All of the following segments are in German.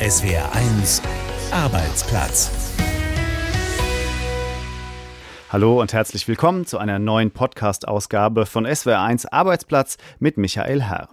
SWR1 Arbeitsplatz. Hallo und herzlich willkommen zu einer neuen Podcast-Ausgabe von SWR1 Arbeitsplatz mit Michael Herr.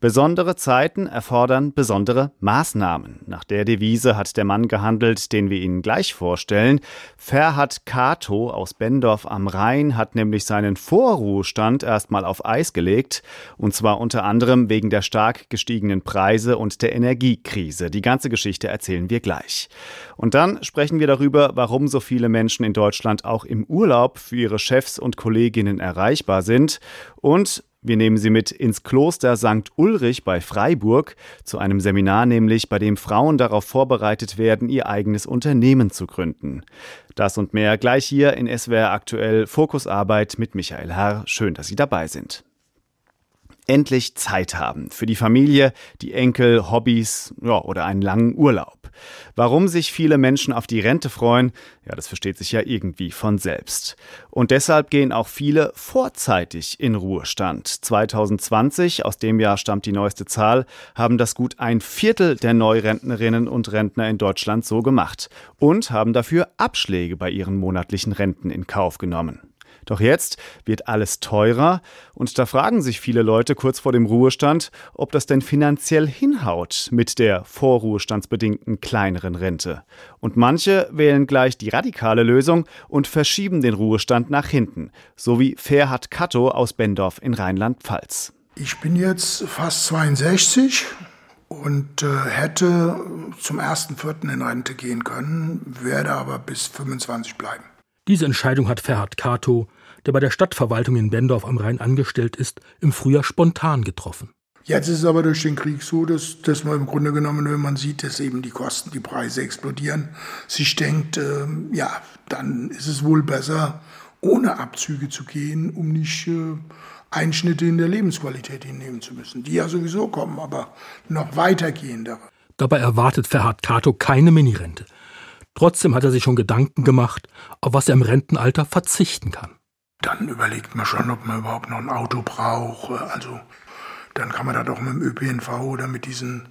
Besondere Zeiten erfordern besondere Maßnahmen. Nach der Devise hat der Mann gehandelt, den wir Ihnen gleich vorstellen. Ferhat Kato aus Bendorf am Rhein hat nämlich seinen Vorruhestand erstmal auf Eis gelegt. Und zwar unter anderem wegen der stark gestiegenen Preise und der Energiekrise. Die ganze Geschichte erzählen wir gleich. Und dann sprechen wir darüber, warum so viele Menschen in Deutschland auch im Urlaub für ihre Chefs und Kolleginnen erreichbar sind. Und wir nehmen Sie mit ins Kloster St. Ulrich bei Freiburg, zu einem Seminar nämlich, bei dem Frauen darauf vorbereitet werden, ihr eigenes Unternehmen zu gründen. Das und mehr gleich hier in SWR aktuell Fokusarbeit mit Michael Herr. Schön, dass Sie dabei sind endlich Zeit haben für die Familie, die Enkel, Hobbys ja, oder einen langen Urlaub. Warum sich viele Menschen auf die Rente freuen, ja, das versteht sich ja irgendwie von selbst. Und deshalb gehen auch viele vorzeitig in Ruhestand. 2020, aus dem Jahr stammt die neueste Zahl, haben das gut ein Viertel der Neurentnerinnen und Rentner in Deutschland so gemacht und haben dafür Abschläge bei ihren monatlichen Renten in Kauf genommen. Doch jetzt wird alles teurer und da fragen sich viele Leute kurz vor dem Ruhestand, ob das denn finanziell hinhaut mit der vorruhestandsbedingten kleineren Rente. Und manche wählen gleich die radikale Lösung und verschieben den Ruhestand nach hinten, so wie Ferhat Katto aus Bendorf in Rheinland-Pfalz. Ich bin jetzt fast 62 und äh, hätte zum 1.4. in Rente gehen können, werde aber bis 25 bleiben. Diese Entscheidung hat Ferhat Kato der bei der Stadtverwaltung in Bendorf am Rhein angestellt ist, im Frühjahr spontan getroffen. Jetzt ist es aber durch den Krieg so, dass, dass man im Grunde genommen, wenn man sieht, dass eben die Kosten, die Preise explodieren, sich denkt, äh, ja, dann ist es wohl besser, ohne Abzüge zu gehen, um nicht äh, Einschnitte in der Lebensqualität hinnehmen zu müssen, die ja sowieso kommen, aber noch weitergehendere. Dabei erwartet Ferhat Kato keine Minirente. Trotzdem hat er sich schon Gedanken gemacht, auf was er im Rentenalter verzichten kann dann überlegt man schon, ob man überhaupt noch ein Auto braucht. Also dann kann man da doch mit dem ÖPNV oder mit diesen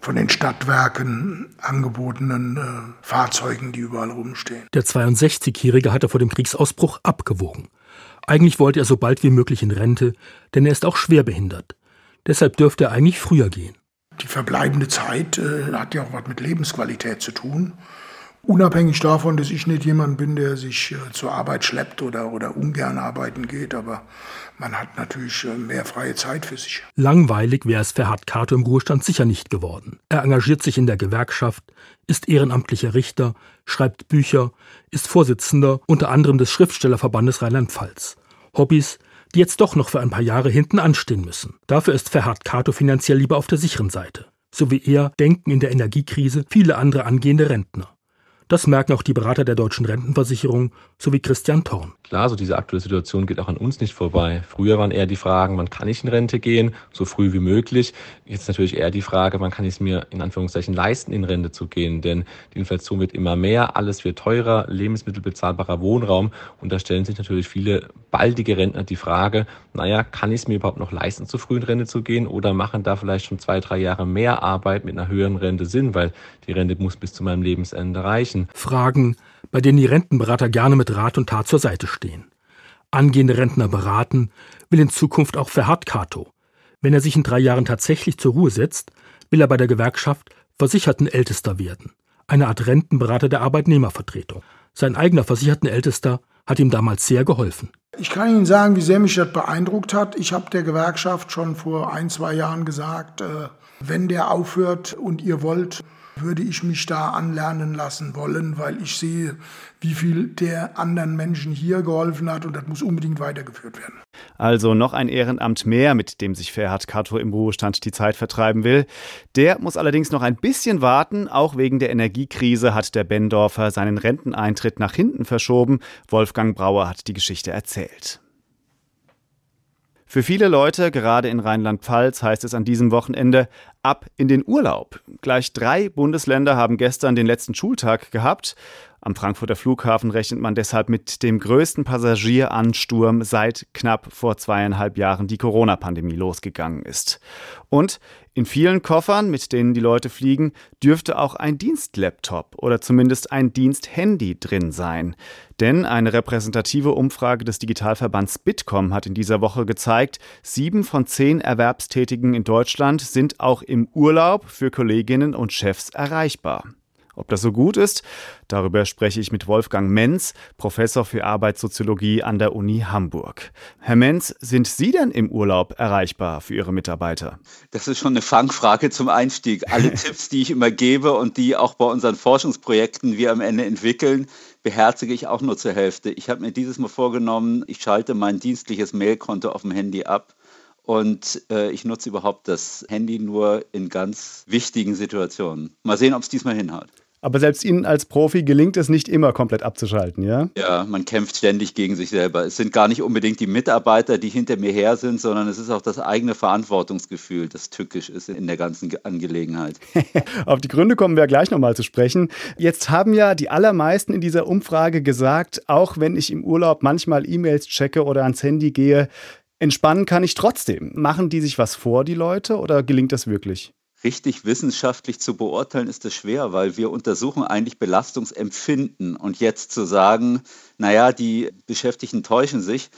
von den Stadtwerken angebotenen äh, Fahrzeugen, die überall rumstehen. Der 62-Jährige hatte vor dem Kriegsausbruch abgewogen. Eigentlich wollte er so bald wie möglich in Rente, denn er ist auch schwerbehindert. Deshalb dürfte er eigentlich früher gehen. Die verbleibende Zeit äh, hat ja auch was mit Lebensqualität zu tun. Unabhängig davon, dass ich nicht jemand bin, der sich äh, zur Arbeit schleppt oder, oder ungern arbeiten geht, aber man hat natürlich äh, mehr freie Zeit für sich. Langweilig wäre es für Hart Kato im Ruhestand sicher nicht geworden. Er engagiert sich in der Gewerkschaft, ist ehrenamtlicher Richter, schreibt Bücher, ist Vorsitzender unter anderem des Schriftstellerverbandes Rheinland-Pfalz. Hobbys, die jetzt doch noch für ein paar Jahre hinten anstehen müssen. Dafür ist Ferhat Kato finanziell lieber auf der sicheren Seite. So wie er denken in der Energiekrise viele andere angehende Rentner. Das merken auch die Berater der deutschen Rentenversicherung sowie Christian Thorn. Klar, so diese aktuelle Situation geht auch an uns nicht vorbei. Früher waren eher die Fragen, wann kann ich in Rente gehen, so früh wie möglich. Jetzt natürlich eher die Frage, wann kann ich es mir in Anführungszeichen leisten, in Rente zu gehen. Denn die Inflation wird immer mehr, alles wird teurer, Lebensmittel bezahlbarer Wohnraum. Und da stellen sich natürlich viele baldige Rentner die Frage, naja, kann ich es mir überhaupt noch leisten, zu früh in Rente zu gehen oder machen da vielleicht schon zwei, drei Jahre mehr Arbeit mit einer höheren Rente Sinn, weil die Rente muss bis zu meinem Lebensende reichen. Fragen, bei denen die Rentenberater gerne mit Rat und Tat zur Seite stehen. Angehende Rentner beraten will in Zukunft auch Ferhat Kato. Wenn er sich in drei Jahren tatsächlich zur Ruhe setzt, will er bei der Gewerkschaft Versichertenältester werden, eine Art Rentenberater der Arbeitnehmervertretung. Sein eigener Versichertenältester hat ihm damals sehr geholfen. Ich kann Ihnen sagen, wie sehr mich das beeindruckt hat. Ich habe der Gewerkschaft schon vor ein, zwei Jahren gesagt, äh, wenn der aufhört und ihr wollt, würde ich mich da anlernen lassen wollen, weil ich sehe, wie viel der anderen Menschen hier geholfen hat und das muss unbedingt weitergeführt werden. Also noch ein Ehrenamt mehr, mit dem sich Ferhat Kato im Ruhestand die Zeit vertreiben will. Der muss allerdings noch ein bisschen warten. Auch wegen der Energiekrise hat der Bendorfer seinen Renteneintritt nach hinten verschoben. Wolfgang Brauer hat die Geschichte erzählt. Für viele Leute, gerade in Rheinland-Pfalz, heißt es an diesem Wochenende ab in den Urlaub. Gleich drei Bundesländer haben gestern den letzten Schultag gehabt. Am Frankfurter Flughafen rechnet man deshalb mit dem größten Passagieransturm seit knapp vor zweieinhalb Jahren die Corona-Pandemie losgegangen ist. Und In vielen Koffern, mit denen die Leute fliegen, dürfte auch ein Dienstlaptop oder zumindest ein Diensthandy drin sein. Denn eine repräsentative Umfrage des Digitalverbands Bitkom hat in dieser Woche gezeigt, sieben von zehn Erwerbstätigen in Deutschland sind auch im Urlaub für Kolleginnen und Chefs erreichbar. Ob das so gut ist, darüber spreche ich mit Wolfgang Menz, Professor für Arbeitssoziologie an der Uni Hamburg. Herr Menz, sind Sie denn im Urlaub erreichbar für Ihre Mitarbeiter? Das ist schon eine Fangfrage zum Einstieg. Alle Tipps, die ich immer gebe und die auch bei unseren Forschungsprojekten wir am Ende entwickeln, beherzige ich auch nur zur Hälfte. Ich habe mir dieses Mal vorgenommen, ich schalte mein dienstliches Mailkonto auf dem Handy ab und äh, ich nutze überhaupt das Handy nur in ganz wichtigen Situationen. Mal sehen, ob es diesmal hinhaut. Aber selbst Ihnen als Profi gelingt es nicht immer komplett abzuschalten, ja? Ja, man kämpft ständig gegen sich selber. Es sind gar nicht unbedingt die Mitarbeiter, die hinter mir her sind, sondern es ist auch das eigene Verantwortungsgefühl, das tückisch ist in der ganzen Angelegenheit. Auf die Gründe kommen wir gleich nochmal zu sprechen. Jetzt haben ja die allermeisten in dieser Umfrage gesagt, auch wenn ich im Urlaub manchmal E-Mails checke oder ans Handy gehe, entspannen kann ich trotzdem. Machen die sich was vor, die Leute, oder gelingt das wirklich? Richtig wissenschaftlich zu beurteilen, ist es schwer, weil wir untersuchen eigentlich Belastungsempfinden. Und jetzt zu sagen, naja, die Beschäftigten täuschen sich,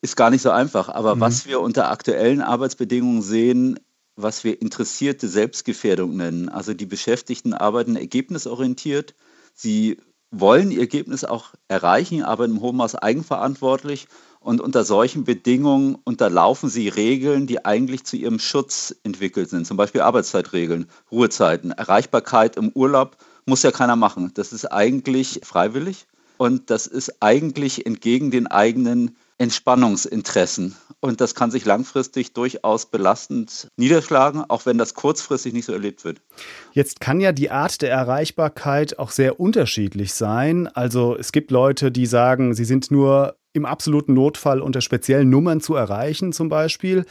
ist gar nicht so einfach. Aber mhm. was wir unter aktuellen Arbeitsbedingungen sehen, was wir interessierte Selbstgefährdung nennen. Also die Beschäftigten arbeiten ergebnisorientiert. Sie wollen ihr Ergebnis auch erreichen, aber in hohem Maß eigenverantwortlich und unter solchen Bedingungen unterlaufen sie Regeln, die eigentlich zu ihrem Schutz entwickelt sind. Zum Beispiel Arbeitszeitregeln, Ruhezeiten, Erreichbarkeit im Urlaub muss ja keiner machen. Das ist eigentlich freiwillig und das ist eigentlich entgegen den eigenen Entspannungsinteressen. Und das kann sich langfristig durchaus belastend niederschlagen, auch wenn das kurzfristig nicht so erlebt wird. Jetzt kann ja die Art der Erreichbarkeit auch sehr unterschiedlich sein. Also es gibt Leute, die sagen, sie sind nur im absoluten Notfall unter speziellen Nummern zu erreichen zum Beispiel.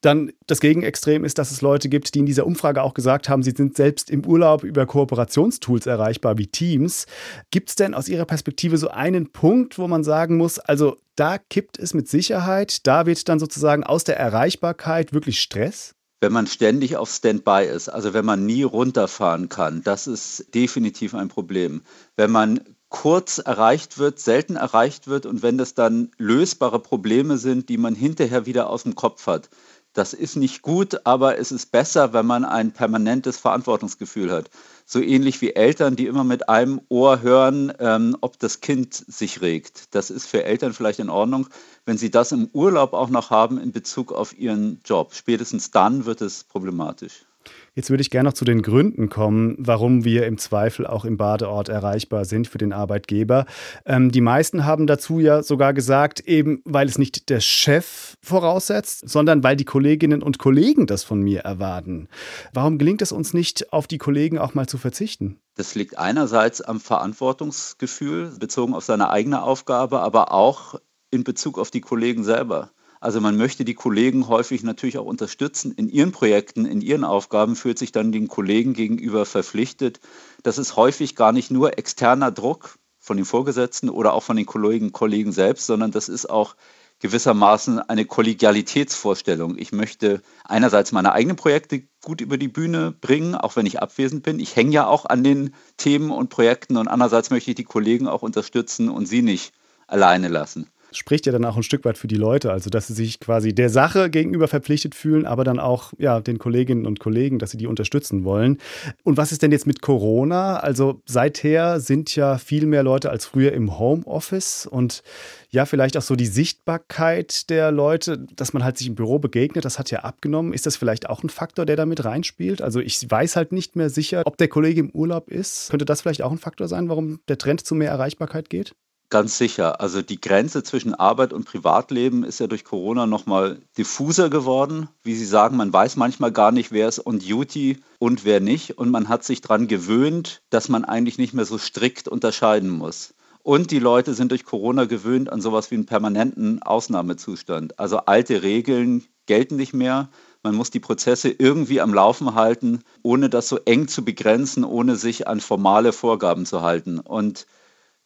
Dann das Gegenextrem ist, dass es Leute gibt, die in dieser Umfrage auch gesagt haben, sie sind selbst im Urlaub über Kooperationstools erreichbar wie Teams. Gibt es denn aus Ihrer Perspektive so einen Punkt, wo man sagen muss, also da kippt es mit Sicherheit, da wird dann sozusagen aus der Erreichbarkeit wirklich Stress? wenn man ständig auf Standby ist, also wenn man nie runterfahren kann, das ist definitiv ein Problem. Wenn man kurz erreicht wird, selten erreicht wird und wenn das dann lösbare Probleme sind, die man hinterher wieder aus dem Kopf hat. Das ist nicht gut, aber es ist besser, wenn man ein permanentes Verantwortungsgefühl hat. So ähnlich wie Eltern, die immer mit einem Ohr hören, ähm, ob das Kind sich regt. Das ist für Eltern vielleicht in Ordnung. Wenn sie das im Urlaub auch noch haben in Bezug auf ihren Job, spätestens dann wird es problematisch. Jetzt würde ich gerne noch zu den Gründen kommen, warum wir im Zweifel auch im Badeort erreichbar sind für den Arbeitgeber. Ähm, die meisten haben dazu ja sogar gesagt, eben weil es nicht der Chef voraussetzt, sondern weil die Kolleginnen und Kollegen das von mir erwarten. Warum gelingt es uns nicht, auf die Kollegen auch mal zu verzichten? Das liegt einerseits am Verantwortungsgefühl bezogen auf seine eigene Aufgabe, aber auch in Bezug auf die Kollegen selber. Also man möchte die Kollegen häufig natürlich auch unterstützen in ihren Projekten, in ihren Aufgaben, fühlt sich dann den Kollegen gegenüber verpflichtet. Das ist häufig gar nicht nur externer Druck von den Vorgesetzten oder auch von den Kollegen, Kollegen selbst, sondern das ist auch gewissermaßen eine Kollegialitätsvorstellung. Ich möchte einerseits meine eigenen Projekte gut über die Bühne bringen, auch wenn ich abwesend bin. Ich hänge ja auch an den Themen und Projekten und andererseits möchte ich die Kollegen auch unterstützen und sie nicht alleine lassen spricht ja dann auch ein Stück weit für die Leute, also dass sie sich quasi der Sache gegenüber verpflichtet fühlen, aber dann auch ja, den Kolleginnen und Kollegen, dass sie die unterstützen wollen. Und was ist denn jetzt mit Corona? Also seither sind ja viel mehr Leute als früher im Homeoffice und ja, vielleicht auch so die Sichtbarkeit der Leute, dass man halt sich im Büro begegnet, das hat ja abgenommen. Ist das vielleicht auch ein Faktor, der da mit reinspielt? Also ich weiß halt nicht mehr sicher, ob der Kollege im Urlaub ist. Könnte das vielleicht auch ein Faktor sein, warum der Trend zu mehr Erreichbarkeit geht? Ganz sicher. Also die Grenze zwischen Arbeit und Privatleben ist ja durch Corona nochmal diffuser geworden. Wie Sie sagen, man weiß manchmal gar nicht, wer ist on duty und wer nicht. Und man hat sich daran gewöhnt, dass man eigentlich nicht mehr so strikt unterscheiden muss. Und die Leute sind durch Corona gewöhnt an sowas wie einen permanenten Ausnahmezustand. Also alte Regeln gelten nicht mehr. Man muss die Prozesse irgendwie am Laufen halten, ohne das so eng zu begrenzen, ohne sich an formale Vorgaben zu halten. Und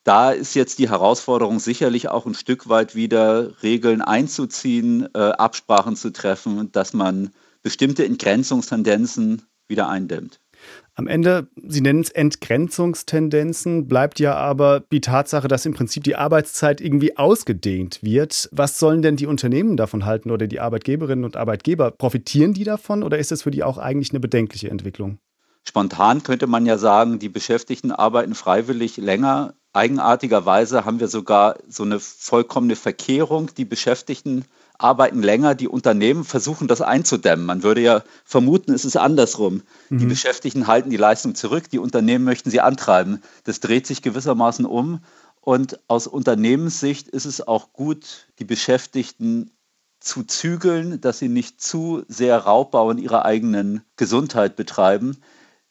da ist jetzt die Herausforderung sicherlich auch ein Stück weit wieder Regeln einzuziehen, äh, Absprachen zu treffen, dass man bestimmte Entgrenzungstendenzen wieder eindämmt. Am Ende, Sie nennen es Entgrenzungstendenzen, bleibt ja aber die Tatsache, dass im Prinzip die Arbeitszeit irgendwie ausgedehnt wird. Was sollen denn die Unternehmen davon halten oder die Arbeitgeberinnen und Arbeitgeber? Profitieren die davon oder ist es für die auch eigentlich eine bedenkliche Entwicklung? Spontan könnte man ja sagen, die Beschäftigten arbeiten freiwillig länger. Eigenartigerweise haben wir sogar so eine vollkommene Verkehrung. Die Beschäftigten arbeiten länger, die Unternehmen versuchen das einzudämmen. Man würde ja vermuten, es ist andersrum. Mhm. Die Beschäftigten halten die Leistung zurück, die Unternehmen möchten sie antreiben. Das dreht sich gewissermaßen um. Und aus Unternehmenssicht ist es auch gut, die Beschäftigten zu zügeln, dass sie nicht zu sehr Raubbau in ihrer eigenen Gesundheit betreiben.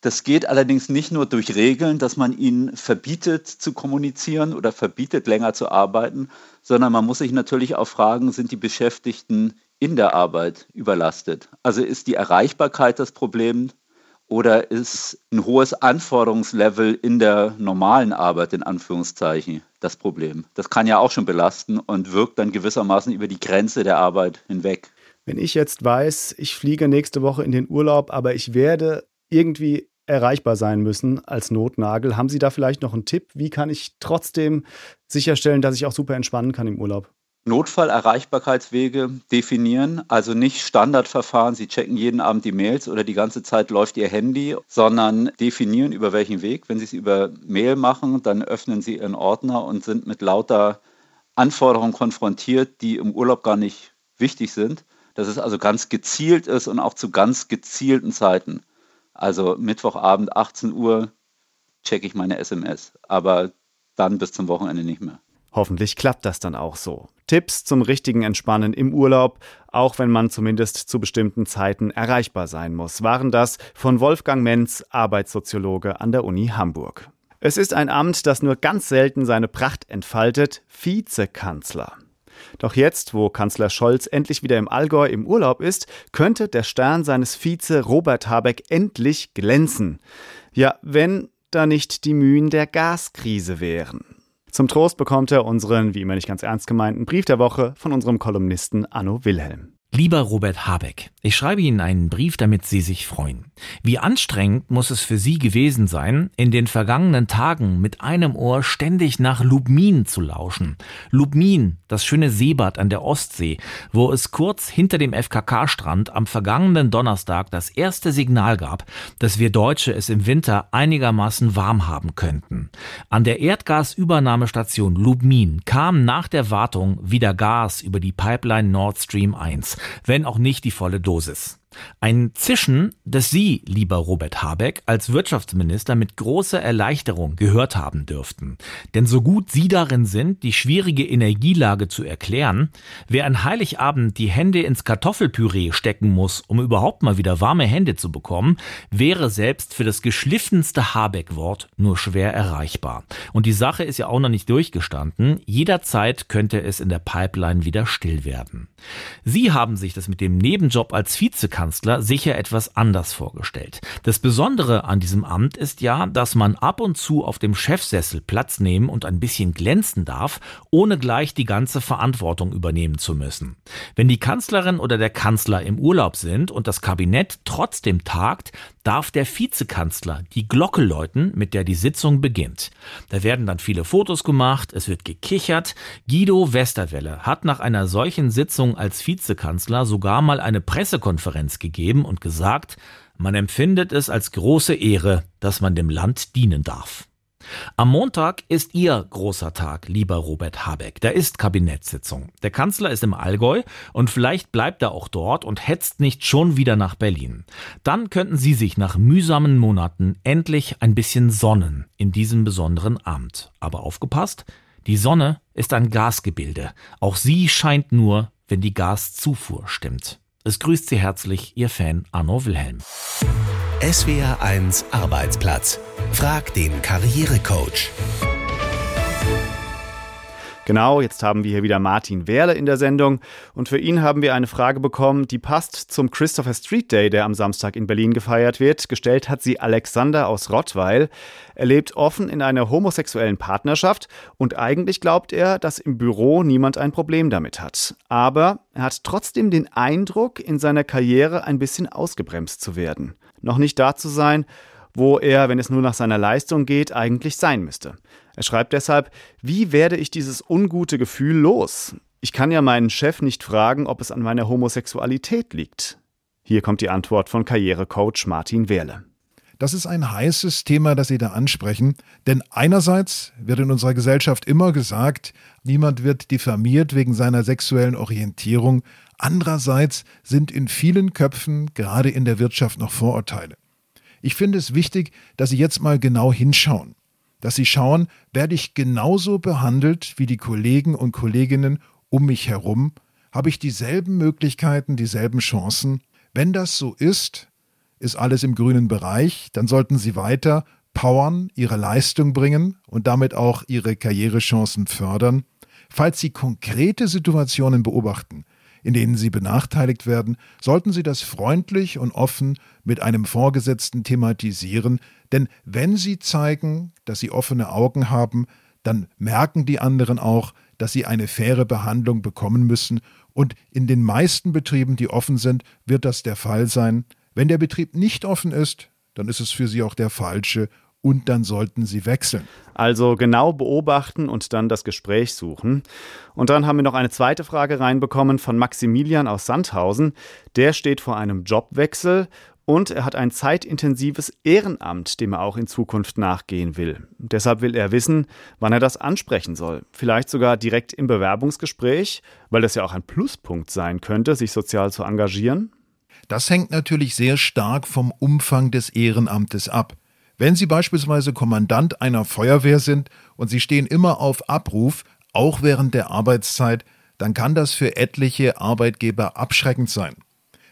Das geht allerdings nicht nur durch Regeln, dass man ihnen verbietet zu kommunizieren oder verbietet länger zu arbeiten, sondern man muss sich natürlich auch fragen, sind die Beschäftigten in der Arbeit überlastet? Also ist die Erreichbarkeit das Problem oder ist ein hohes Anforderungslevel in der normalen Arbeit in Anführungszeichen das Problem? Das kann ja auch schon belasten und wirkt dann gewissermaßen über die Grenze der Arbeit hinweg. Wenn ich jetzt weiß, ich fliege nächste Woche in den Urlaub, aber ich werde irgendwie erreichbar sein müssen als Notnagel. Haben Sie da vielleicht noch einen Tipp? Wie kann ich trotzdem sicherstellen, dass ich auch super entspannen kann im Urlaub? Notfallerreichbarkeitswege definieren, also nicht Standardverfahren, Sie checken jeden Abend die Mails oder die ganze Zeit läuft Ihr Handy, sondern definieren über welchen Weg. Wenn Sie es über Mail machen, dann öffnen Sie Ihren Ordner und sind mit lauter Anforderungen konfrontiert, die im Urlaub gar nicht wichtig sind. Dass es also ganz gezielt ist und auch zu ganz gezielten Zeiten. Also Mittwochabend 18 Uhr checke ich meine SMS, aber dann bis zum Wochenende nicht mehr. Hoffentlich klappt das dann auch so. Tipps zum richtigen Entspannen im Urlaub, auch wenn man zumindest zu bestimmten Zeiten erreichbar sein muss, waren das von Wolfgang Menz, Arbeitssoziologe an der Uni Hamburg. Es ist ein Amt, das nur ganz selten seine Pracht entfaltet, Vizekanzler. Doch jetzt, wo Kanzler Scholz endlich wieder im Allgäu im Urlaub ist, könnte der Stern seines Vize Robert Habeck endlich glänzen. Ja, wenn da nicht die Mühen der Gaskrise wären. Zum Trost bekommt er unseren, wie immer nicht ganz ernst gemeinten, Brief der Woche von unserem Kolumnisten Anno Wilhelm. Lieber Robert Habeck, ich schreibe Ihnen einen Brief, damit Sie sich freuen. Wie anstrengend muss es für Sie gewesen sein, in den vergangenen Tagen mit einem Ohr ständig nach Lubmin zu lauschen. Lubmin, das schöne Seebad an der Ostsee, wo es kurz hinter dem FKK-Strand am vergangenen Donnerstag das erste Signal gab, dass wir Deutsche es im Winter einigermaßen warm haben könnten. An der Erdgasübernahmestation Lubmin kam nach der Wartung wieder Gas über die Pipeline Nord Stream 1 wenn auch nicht die volle Dosis. Ein Zischen, das Sie, lieber Robert Habeck, als Wirtschaftsminister mit großer Erleichterung gehört haben dürften. Denn so gut Sie darin sind, die schwierige Energielage zu erklären, wer an Heiligabend die Hände ins Kartoffelpüree stecken muss, um überhaupt mal wieder warme Hände zu bekommen, wäre selbst für das geschliffenste Habeck-Wort nur schwer erreichbar. Und die Sache ist ja auch noch nicht durchgestanden. Jederzeit könnte es in der Pipeline wieder still werden. Sie haben sich das mit dem Nebenjob als Vizekanzler Bundeskanzler sicher etwas anders vorgestellt. Das Besondere an diesem Amt ist ja, dass man ab und zu auf dem Chefsessel Platz nehmen und ein bisschen glänzen darf, ohne gleich die ganze Verantwortung übernehmen zu müssen. Wenn die Kanzlerin oder der Kanzler im Urlaub sind und das Kabinett trotzdem tagt, darf der Vizekanzler die Glocke läuten, mit der die Sitzung beginnt. Da werden dann viele Fotos gemacht, es wird gekichert. Guido Westerwelle hat nach einer solchen Sitzung als Vizekanzler sogar mal eine Pressekonferenz gegeben und gesagt, man empfindet es als große Ehre, dass man dem Land dienen darf. Am Montag ist Ihr großer Tag, lieber Robert Habeck. Da ist Kabinettssitzung. Der Kanzler ist im Allgäu und vielleicht bleibt er auch dort und hetzt nicht schon wieder nach Berlin. Dann könnten Sie sich nach mühsamen Monaten endlich ein bisschen sonnen in diesem besonderen Amt. Aber aufgepasst, die Sonne ist ein Gasgebilde. Auch sie scheint nur, wenn die Gaszufuhr stimmt. Es grüßt Sie herzlich Ihr Fan Arno Wilhelm. SWR 1 Arbeitsplatz. Frag den Karrierecoach. Genau, jetzt haben wir hier wieder Martin Wehrle in der Sendung und für ihn haben wir eine Frage bekommen, die passt zum Christopher Street Day, der am Samstag in Berlin gefeiert wird. Gestellt hat sie Alexander aus Rottweil. Er lebt offen in einer homosexuellen Partnerschaft und eigentlich glaubt er, dass im Büro niemand ein Problem damit hat. Aber er hat trotzdem den Eindruck, in seiner Karriere ein bisschen ausgebremst zu werden. Noch nicht da zu sein, wo er, wenn es nur nach seiner Leistung geht, eigentlich sein müsste. Er schreibt deshalb, wie werde ich dieses ungute Gefühl los? Ich kann ja meinen Chef nicht fragen, ob es an meiner Homosexualität liegt. Hier kommt die Antwort von Karrierecoach Martin Wehrle. Das ist ein heißes Thema, das Sie da ansprechen. Denn einerseits wird in unserer Gesellschaft immer gesagt, niemand wird diffamiert wegen seiner sexuellen Orientierung. Andererseits sind in vielen Köpfen, gerade in der Wirtschaft, noch Vorurteile. Ich finde es wichtig, dass Sie jetzt mal genau hinschauen. Dass Sie schauen, werde ich genauso behandelt wie die Kollegen und Kolleginnen um mich herum? Habe ich dieselben Möglichkeiten, dieselben Chancen? Wenn das so ist, ist alles im grünen Bereich, dann sollten Sie weiter powern, Ihre Leistung bringen und damit auch Ihre Karrierechancen fördern. Falls Sie konkrete Situationen beobachten, in denen sie benachteiligt werden, sollten sie das freundlich und offen mit einem Vorgesetzten thematisieren, denn wenn sie zeigen, dass sie offene Augen haben, dann merken die anderen auch, dass sie eine faire Behandlung bekommen müssen, und in den meisten Betrieben, die offen sind, wird das der Fall sein. Wenn der Betrieb nicht offen ist, dann ist es für sie auch der falsche und dann sollten sie wechseln. Also genau beobachten und dann das Gespräch suchen. Und dann haben wir noch eine zweite Frage reinbekommen von Maximilian aus Sandhausen. Der steht vor einem Jobwechsel und er hat ein zeitintensives Ehrenamt, dem er auch in Zukunft nachgehen will. Deshalb will er wissen, wann er das ansprechen soll. Vielleicht sogar direkt im Bewerbungsgespräch, weil das ja auch ein Pluspunkt sein könnte, sich sozial zu engagieren. Das hängt natürlich sehr stark vom Umfang des Ehrenamtes ab. Wenn Sie beispielsweise Kommandant einer Feuerwehr sind und Sie stehen immer auf Abruf, auch während der Arbeitszeit, dann kann das für etliche Arbeitgeber abschreckend sein.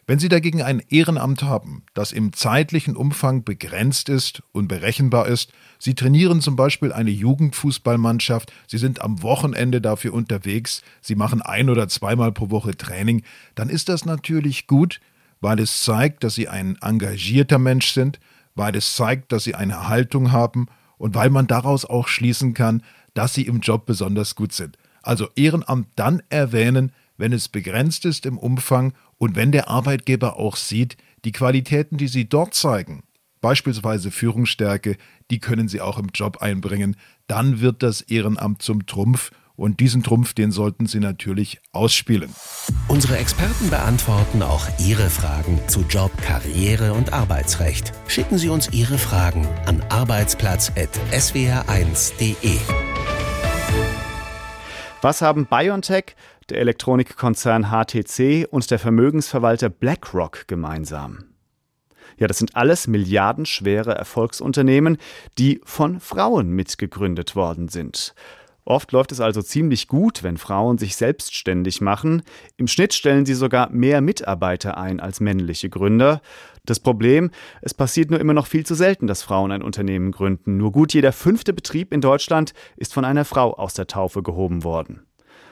Wenn Sie dagegen ein Ehrenamt haben, das im zeitlichen Umfang begrenzt ist und berechenbar ist, Sie trainieren zum Beispiel eine Jugendfußballmannschaft, Sie sind am Wochenende dafür unterwegs, Sie machen ein oder zweimal pro Woche Training, dann ist das natürlich gut, weil es zeigt, dass Sie ein engagierter Mensch sind, weil es zeigt, dass sie eine Haltung haben und weil man daraus auch schließen kann, dass sie im Job besonders gut sind. Also Ehrenamt dann erwähnen, wenn es begrenzt ist im Umfang und wenn der Arbeitgeber auch sieht, die Qualitäten, die sie dort zeigen, beispielsweise Führungsstärke, die können sie auch im Job einbringen, dann wird das Ehrenamt zum Trumpf und diesen Trumpf, den sollten Sie natürlich ausspielen. Unsere Experten beantworten auch Ihre Fragen zu Job, Karriere und Arbeitsrecht. Schicken Sie uns Ihre Fragen an arbeitsplatz.swr1.de. Was haben BioNTech, der Elektronikkonzern HTC und der Vermögensverwalter BlackRock gemeinsam? Ja, das sind alles milliardenschwere Erfolgsunternehmen, die von Frauen mitgegründet worden sind. Oft läuft es also ziemlich gut, wenn Frauen sich selbstständig machen. Im Schnitt stellen sie sogar mehr Mitarbeiter ein als männliche Gründer. Das Problem, es passiert nur immer noch viel zu selten, dass Frauen ein Unternehmen gründen. Nur gut jeder fünfte Betrieb in Deutschland ist von einer Frau aus der Taufe gehoben worden.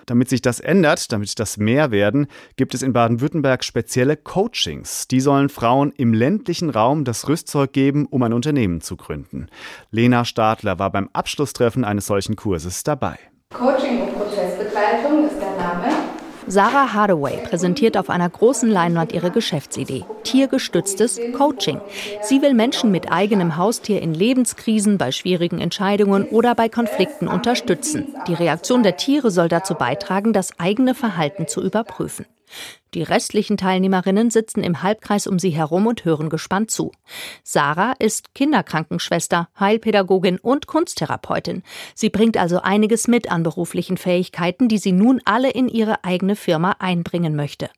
Damit sich das ändert, damit das mehr werden, gibt es in Baden-Württemberg spezielle Coachings. Die sollen Frauen im ländlichen Raum das Rüstzeug geben, um ein Unternehmen zu gründen. Lena Stadler war beim Abschlusstreffen eines solchen Kurses dabei. Coaching und Prozessbegleitung ist der Name. Sarah Hardaway präsentiert auf einer großen Leinwand ihre Geschäftsidee. Tiergestütztes Coaching. Sie will Menschen mit eigenem Haustier in Lebenskrisen, bei schwierigen Entscheidungen oder bei Konflikten unterstützen. Die Reaktion der Tiere soll dazu beitragen, das eigene Verhalten zu überprüfen. Die restlichen Teilnehmerinnen sitzen im Halbkreis um sie herum und hören gespannt zu. Sarah ist Kinderkrankenschwester, Heilpädagogin und Kunsttherapeutin. Sie bringt also einiges mit an beruflichen Fähigkeiten, die sie nun alle in ihre eigene Firma einbringen möchte.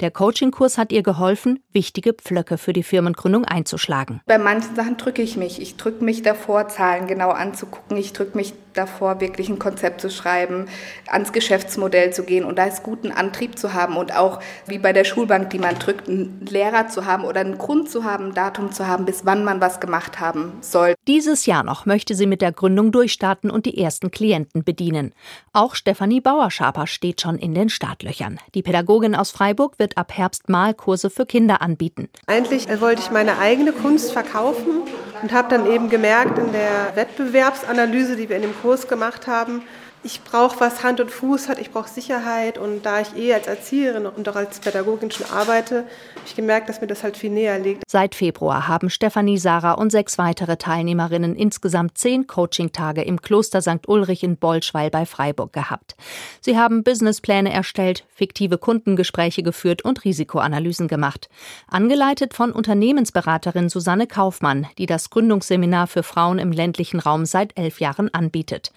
Der Coachingkurs hat ihr geholfen, wichtige Pflöcke für die Firmengründung einzuschlagen. Bei manchen Sachen drücke ich mich. Ich drücke mich davor, Zahlen genau anzugucken. Ich drücke mich davor, wirklich ein Konzept zu schreiben, ans Geschäftsmodell zu gehen und da ist gut, einen Antrieb zu haben und auch wie bei der Schulbank, die man drückt, einen Lehrer zu haben oder einen Grund zu haben, ein Datum zu haben, bis wann man was gemacht haben soll. Dieses Jahr noch möchte sie mit der Gründung durchstarten und die ersten Klienten bedienen. Auch Stefanie Bauerschaper steht schon in den Startlöchern. Die Pädagogin aus Freiburg wird ab Herbst Malkurse für Kinder anbieten. Eigentlich wollte ich meine eigene Kunst verkaufen und habe dann eben gemerkt in der Wettbewerbsanalyse, die wir in dem Kurs gemacht haben, ich brauche was Hand und Fuß hat, ich brauche Sicherheit und da ich eh als Erzieherin und auch als Pädagogin schon arbeite, habe ich gemerkt, dass mir das halt viel näher liegt. Seit Februar haben Stefanie, Sarah und sechs weitere Teilnehmerinnen insgesamt zehn Coaching-Tage im Kloster St. Ulrich in Bolschweil bei Freiburg gehabt. Sie haben Businesspläne erstellt, fiktive Kundengespräche geführt und Risikoanalysen gemacht. Angeleitet von Unternehmensberaterin Susanne Kaufmann, die das Gründungsseminar für Frauen im ländlichen Raum seit elf Jahren anbietet.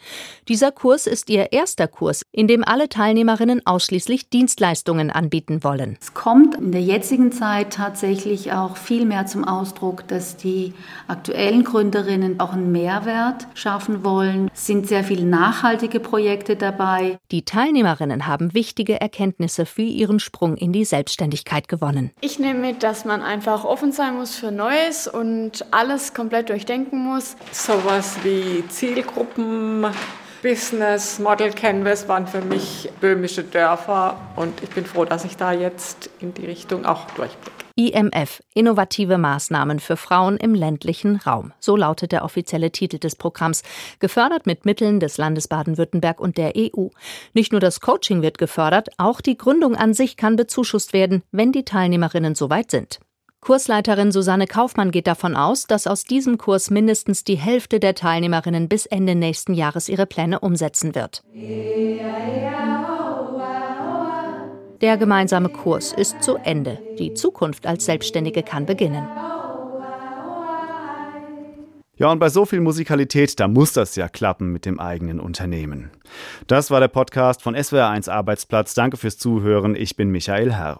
Dieser Kurs ist ist ihr erster Kurs, in dem alle Teilnehmerinnen ausschließlich Dienstleistungen anbieten wollen. Es kommt in der jetzigen Zeit tatsächlich auch viel mehr zum Ausdruck, dass die aktuellen Gründerinnen auch einen Mehrwert schaffen wollen. Es sind sehr viele nachhaltige Projekte dabei. Die Teilnehmerinnen haben wichtige Erkenntnisse für ihren Sprung in die Selbstständigkeit gewonnen. Ich nehme mit, dass man einfach offen sein muss für Neues und alles komplett durchdenken muss. Sowas wie Zielgruppen Business Model Canvas waren für mich böhmische Dörfer und ich bin froh, dass ich da jetzt in die Richtung auch durchblicke. IMF, innovative Maßnahmen für Frauen im ländlichen Raum. So lautet der offizielle Titel des Programms, gefördert mit Mitteln des Landes Baden-Württemberg und der EU. Nicht nur das Coaching wird gefördert, auch die Gründung an sich kann bezuschusst werden, wenn die Teilnehmerinnen soweit sind. Kursleiterin Susanne Kaufmann geht davon aus, dass aus diesem Kurs mindestens die Hälfte der Teilnehmerinnen bis Ende nächsten Jahres ihre Pläne umsetzen wird. Der gemeinsame Kurs ist zu Ende. Die Zukunft als Selbstständige kann beginnen. Ja, und bei so viel Musikalität, da muss das ja klappen mit dem eigenen Unternehmen. Das war der Podcast von SWR1 Arbeitsplatz. Danke fürs Zuhören. Ich bin Michael Herr.